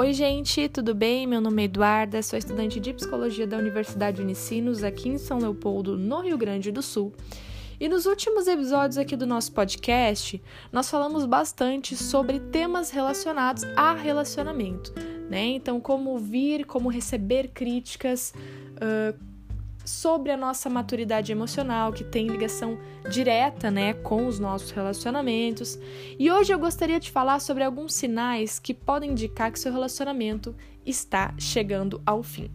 Oi, gente, tudo bem? Meu nome é Eduarda, sou estudante de psicologia da Universidade Unicinos, aqui em São Leopoldo, no Rio Grande do Sul. E nos últimos episódios aqui do nosso podcast, nós falamos bastante sobre temas relacionados a relacionamento, né? Então, como ouvir, como receber críticas, uh, sobre a nossa maturidade emocional, que tem ligação direta, né, com os nossos relacionamentos. E hoje eu gostaria de falar sobre alguns sinais que podem indicar que seu relacionamento está chegando ao fim.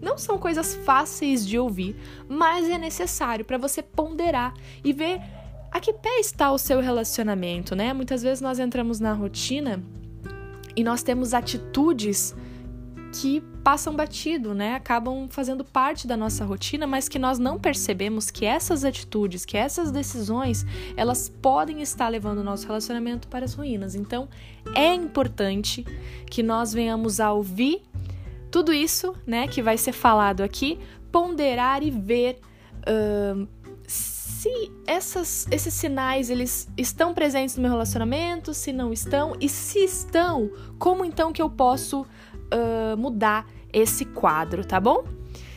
Não são coisas fáceis de ouvir, mas é necessário para você ponderar e ver a que pé está o seu relacionamento, né? Muitas vezes nós entramos na rotina e nós temos atitudes que passam batido, né? Acabam fazendo parte da nossa rotina, mas que nós não percebemos que essas atitudes, que essas decisões, elas podem estar levando o nosso relacionamento para as ruínas. Então, é importante que nós venhamos a ouvir tudo isso, né, que vai ser falado aqui, ponderar e ver uh, se essas, esses sinais eles estão presentes no meu relacionamento, se não estão e se estão, como então que eu posso uh, mudar esse quadro, tá bom?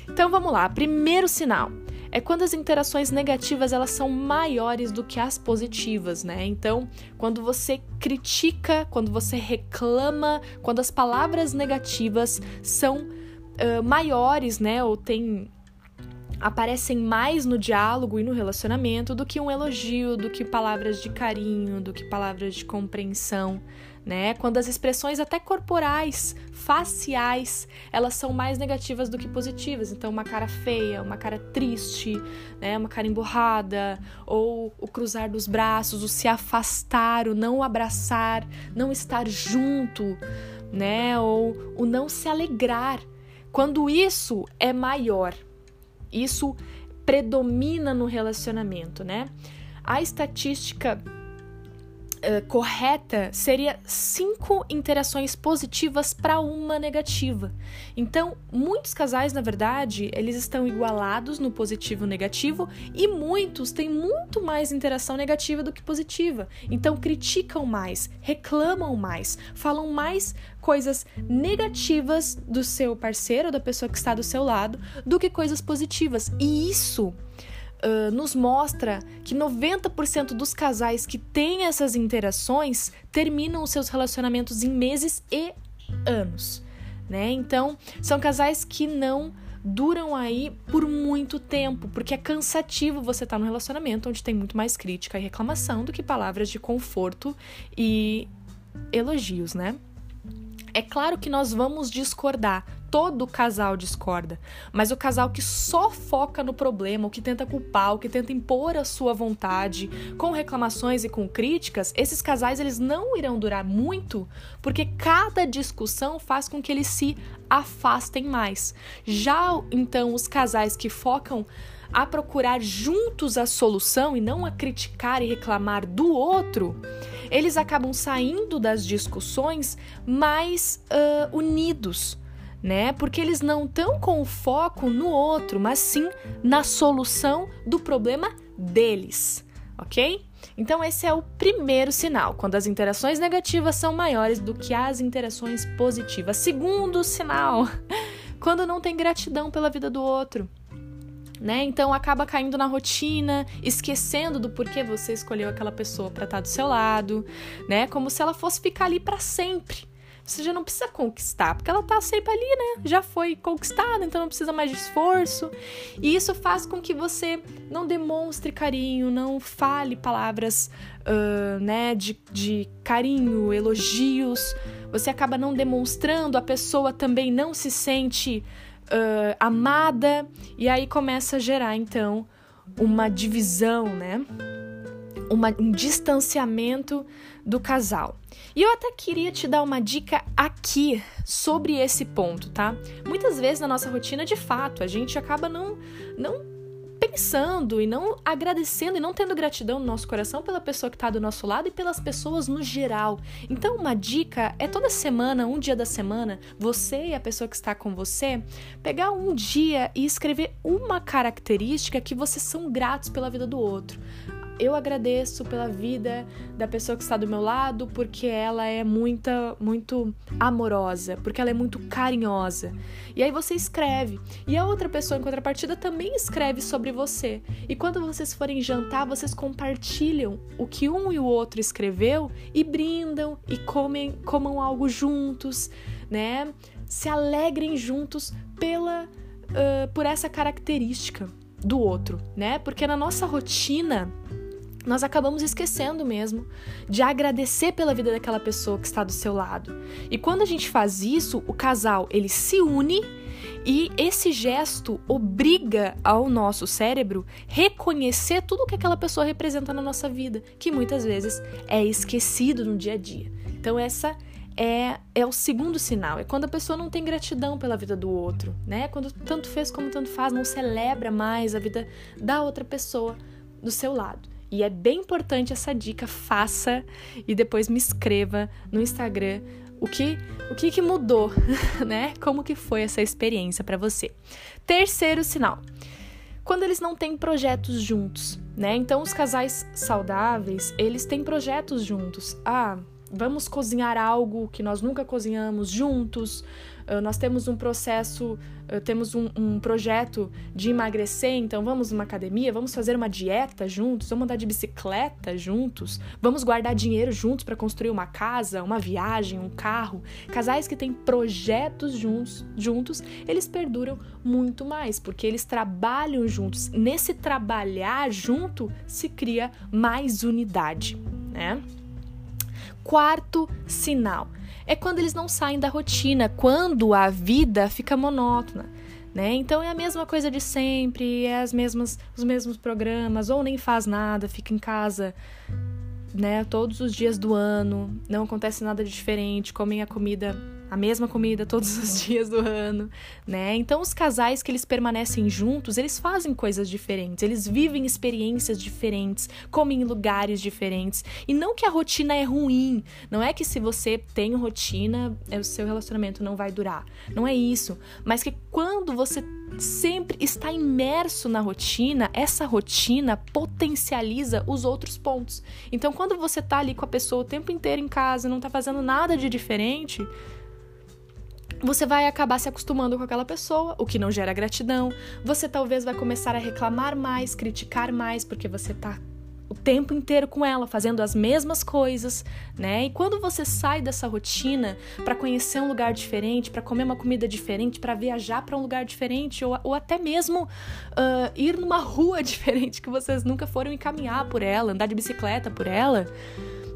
Então vamos lá. Primeiro sinal é quando as interações negativas elas são maiores do que as positivas, né? Então, quando você critica, quando você reclama, quando as palavras negativas são uh, maiores, né? Ou tem aparecem mais no diálogo e no relacionamento do que um elogio, do que palavras de carinho, do que palavras de compreensão, né? Quando as expressões até corporais, faciais, elas são mais negativas do que positivas. Então, uma cara feia, uma cara triste, né? Uma cara emburrada, ou o cruzar dos braços, o se afastar, o não abraçar, não estar junto, né? Ou o não se alegrar. Quando isso é maior, isso predomina no relacionamento, né? A estatística uh, correta seria cinco interações positivas para uma negativa. Então, muitos casais, na verdade, eles estão igualados no positivo e negativo e muitos têm muito mais interação negativa do que positiva. Então, criticam mais, reclamam mais, falam mais coisas negativas do seu parceiro, da pessoa que está do seu lado, do que coisas positivas. E isso Nos mostra que 90% dos casais que têm essas interações terminam os seus relacionamentos em meses e anos, né? Então, são casais que não duram aí por muito tempo, porque é cansativo você estar tá num relacionamento onde tem muito mais crítica e reclamação do que palavras de conforto e elogios, né? É claro que nós vamos discordar, todo casal discorda, mas o casal que só foca no problema, o que tenta culpar, o que tenta impor a sua vontade, com reclamações e com críticas, esses casais eles não irão durar muito, porque cada discussão faz com que eles se afastem mais. Já então os casais que focam a procurar juntos a solução e não a criticar e reclamar do outro, eles acabam saindo das discussões mais uh, unidos, né? Porque eles não estão com o foco no outro, mas sim na solução do problema deles, ok? Então, esse é o primeiro sinal, quando as interações negativas são maiores do que as interações positivas. Segundo sinal, quando não tem gratidão pela vida do outro né? Então acaba caindo na rotina, esquecendo do porquê você escolheu aquela pessoa para estar tá do seu lado, né? Como se ela fosse ficar ali para sempre. Você já não precisa conquistar, porque ela tá sempre ali, né? Já foi conquistada, então não precisa mais de esforço. E isso faz com que você não demonstre carinho, não fale palavras, uh, né, de, de carinho, elogios. Você acaba não demonstrando, a pessoa também não se sente uh, amada, e aí começa a gerar então uma divisão, né? Uma, um distanciamento do casal. E eu até queria te dar uma dica aqui sobre esse ponto, tá? Muitas vezes na nossa rotina, de fato, a gente acaba não, não pensando e não agradecendo e não tendo gratidão no nosso coração pela pessoa que está do nosso lado e pelas pessoas no geral. Então, uma dica é toda semana, um dia da semana, você e a pessoa que está com você, pegar um dia e escrever uma característica que vocês são gratos pela vida do outro eu agradeço pela vida da pessoa que está do meu lado porque ela é muita, muito amorosa, porque ela é muito carinhosa. E aí você escreve. E a outra pessoa em contrapartida também escreve sobre você. E quando vocês forem jantar, vocês compartilham o que um e o outro escreveu e brindam e comem, comam algo juntos, né? Se alegrem juntos pela uh, por essa característica do outro, né? Porque na nossa rotina nós acabamos esquecendo mesmo de agradecer pela vida daquela pessoa que está do seu lado. E quando a gente faz isso, o casal ele se une e esse gesto obriga ao nosso cérebro reconhecer tudo que aquela pessoa representa na nossa vida, que muitas vezes é esquecido no dia a dia. Então essa é, é o segundo sinal. É quando a pessoa não tem gratidão pela vida do outro, né? Quando tanto fez como tanto faz, não celebra mais a vida da outra pessoa do seu lado. E é bem importante essa dica, faça e depois me escreva no Instagram o que o que, que mudou, né? Como que foi essa experiência para você? Terceiro sinal. Quando eles não têm projetos juntos, né? Então os casais saudáveis, eles têm projetos juntos. Ah, vamos cozinhar algo que nós nunca cozinhamos juntos. Uh, nós temos um processo, uh, temos um, um, projeto de emagrecer, então vamos numa academia, vamos fazer uma dieta juntos, vamos andar de bicicleta juntos, vamos guardar dinheiro juntos para construir uma casa, uma viagem, um carro. Casais que têm projetos juntos, juntos, eles perduram muito mais, porque eles trabalham juntos. Nesse trabalhar junto se cria mais unidade, né? quarto sinal é quando eles não saem da rotina, quando a vida fica monótona. Né? Então é a mesma coisa de sempre, é as mesmas, os mesmos programas, ou nem faz nada, fica em casa né, todos os dias do ano, não acontece nada de diferente, comem a comida a mesma comida todos os dias do ano, né? Então os casais que eles permanecem juntos, eles fazem coisas diferentes, eles vivem experiências diferentes, comem em lugares diferentes. E não que a rotina é ruim, não é que se você tem rotina, é, o seu relacionamento não vai durar. Não é isso, mas que quando você sempre está imerso na rotina, essa rotina potencializa os outros pontos. Então quando você tá ali com a pessoa o tempo inteiro em casa, não tá fazendo nada de diferente, você vai acabar se acostumando com aquela pessoa, o que não gera gratidão. Você talvez vai começar a reclamar mais, criticar mais, porque você tá o tempo inteiro com ela, fazendo as mesmas coisas, né? E quando você sai dessa rotina para conhecer um lugar diferente, para comer uma comida diferente, para viajar para um lugar diferente, ou, ou até mesmo uh, ir numa rua diferente que vocês nunca foram e caminhar por ela, andar de bicicleta por ela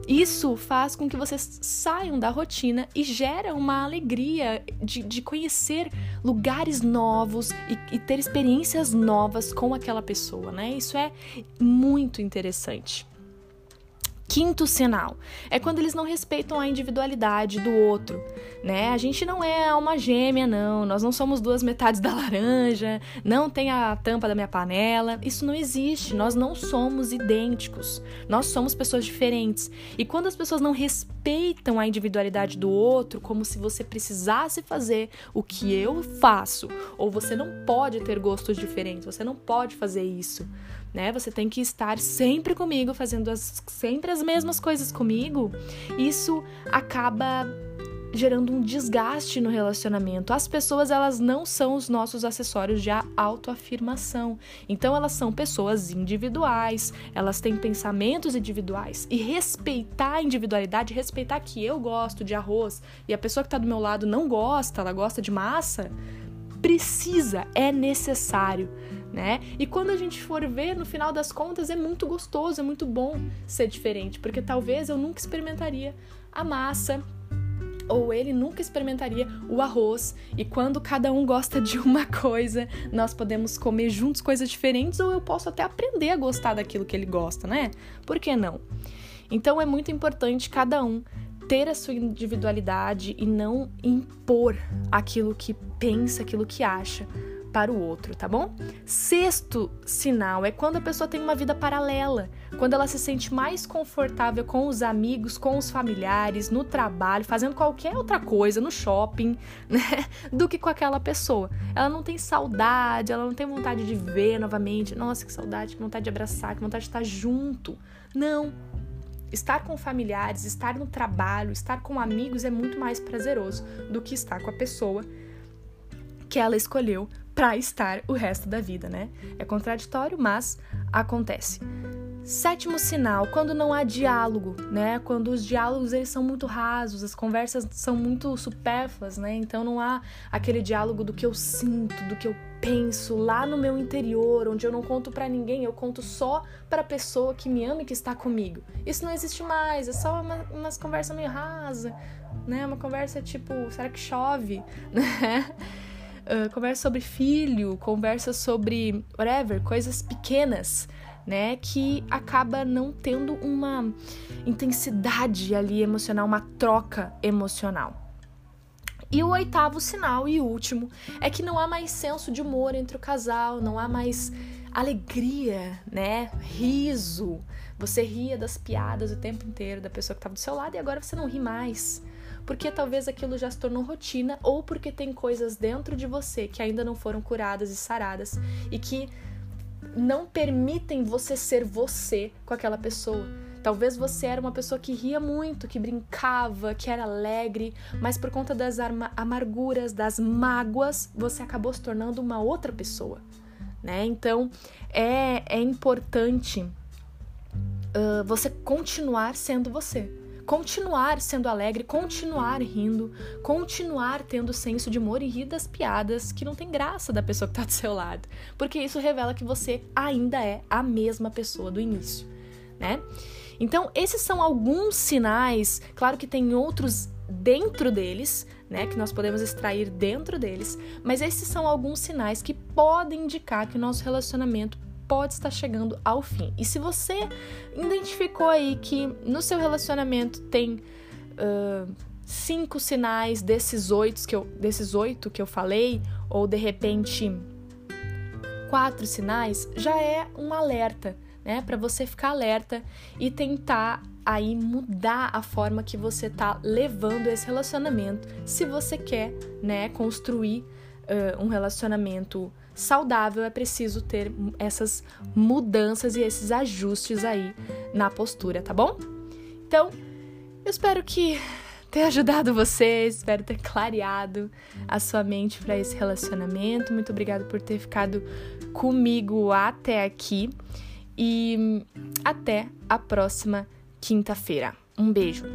isso faz com que vocês saiam da rotina e gera uma alegria de, de conhecer lugares novos e, e ter experiências novas com aquela pessoa, né? Isso é muito interessante. Quinto sinal é quando eles não respeitam a individualidade do outro, né? A gente não é alma gêmea, não. Nós não somos duas metades da laranja, não tem a tampa da minha panela. Isso não existe. Nós não somos idênticos. Nós somos pessoas diferentes. E quando as pessoas não respeitam a individualidade do outro, como se você precisasse fazer o que eu faço, ou você não pode ter gostos diferentes, você não pode fazer isso né? Você tem que estar sempre comigo, fazendo as, sempre as mesmas coisas comigo. Isso acaba gerando um desgaste no relacionamento. As pessoas, elas não são os nossos acessórios de autoafirmação. Então, elas são pessoas individuais, elas têm pensamentos individuais. E respeitar a individualidade, respeitar que eu gosto de arroz e a pessoa que está do meu lado não gosta, ela gosta de massa, precisa, é necessário né? E quando a gente for ver, no final das contas, é muito gostoso, é muito bom ser diferente, porque talvez eu nunca experimentaria a massa ou ele nunca experimentaria o arroz. E quando cada um gosta de uma coisa, nós podemos comer juntos coisas diferentes, ou eu posso até aprender a gostar daquilo que ele gosta, né? Por que não? Então é muito importante cada um ter a sua individualidade e não impor aquilo que pensa, aquilo que acha para o outro, tá bom? Sexto sinal é quando a pessoa tem uma vida paralela, quando ela se sente mais confortável com os amigos, com os familiares, no trabalho, fazendo qualquer outra coisa, no shopping, né, do que com aquela pessoa. Ela não tem saudade, ela não tem vontade de ver novamente. Nossa, que saudade, que vontade de abraçar, que vontade de estar junto. Não. Estar com familiares, estar no trabalho, estar com amigos é muito mais prazeroso do que estar com a pessoa que ela escolheu para estar o resto da vida, né? É contraditório, mas acontece. Sétimo sinal, quando não há diálogo, né? Quando os diálogos eles são muito rasos, as conversas são muito supérfluas, né? Então não há aquele diálogo do que eu sinto, do que eu penso lá no meu interior, onde eu não conto para ninguém, eu conto só para a pessoa que me ama e que está comigo. Isso não existe mais, é só uma, umas conversas meio rasa, né? Uma conversa tipo, será que chove, né? Uh, conversa sobre filho, conversa sobre whatever, coisas pequenas, né? Que acaba não tendo uma intensidade ali emocional, uma troca emocional. E o oitavo sinal e último é que não há mais senso de humor entre o casal, não há mais alegria, né? Riso. Você ria das piadas o tempo inteiro da pessoa que estava do seu lado e agora você não ri mais porque talvez aquilo já se tornou rotina ou porque tem coisas dentro de você que ainda não foram curadas e saradas e que não permitem você ser você com aquela pessoa. Talvez você era uma pessoa que ria muito, que brincava, que era alegre, mas por conta das amarguras, das mágoas, você acabou se tornando uma outra pessoa, né? Então é, é importante uh, você continuar sendo você continuar sendo alegre, continuar rindo, continuar tendo senso de humor e rir das piadas que não tem graça da pessoa que tá do seu lado, porque isso revela que você ainda é a mesma pessoa do início, né? Então, esses são alguns sinais, claro que tem outros dentro deles, né, que nós podemos extrair dentro deles, mas esses são alguns sinais que podem indicar que o nosso relacionamento pode estar chegando ao fim. E se você identificou aí que no seu relacionamento tem uh, cinco sinais desses oito que eu, desses oito que eu falei, ou de repente quatro sinais, já é um alerta, né? Para você ficar alerta e tentar aí mudar a forma que você tá levando esse relacionamento, se você quer, né, construir uh, um relacionamento saudável, é preciso ter essas mudanças e esses ajustes aí na postura, tá bom? Então, eu espero que tenha ajudado vocês, espero ter clareado a sua mente para esse relacionamento. Muito obrigada por ter ficado comigo até aqui e até a próxima quinta-feira. Um beijo.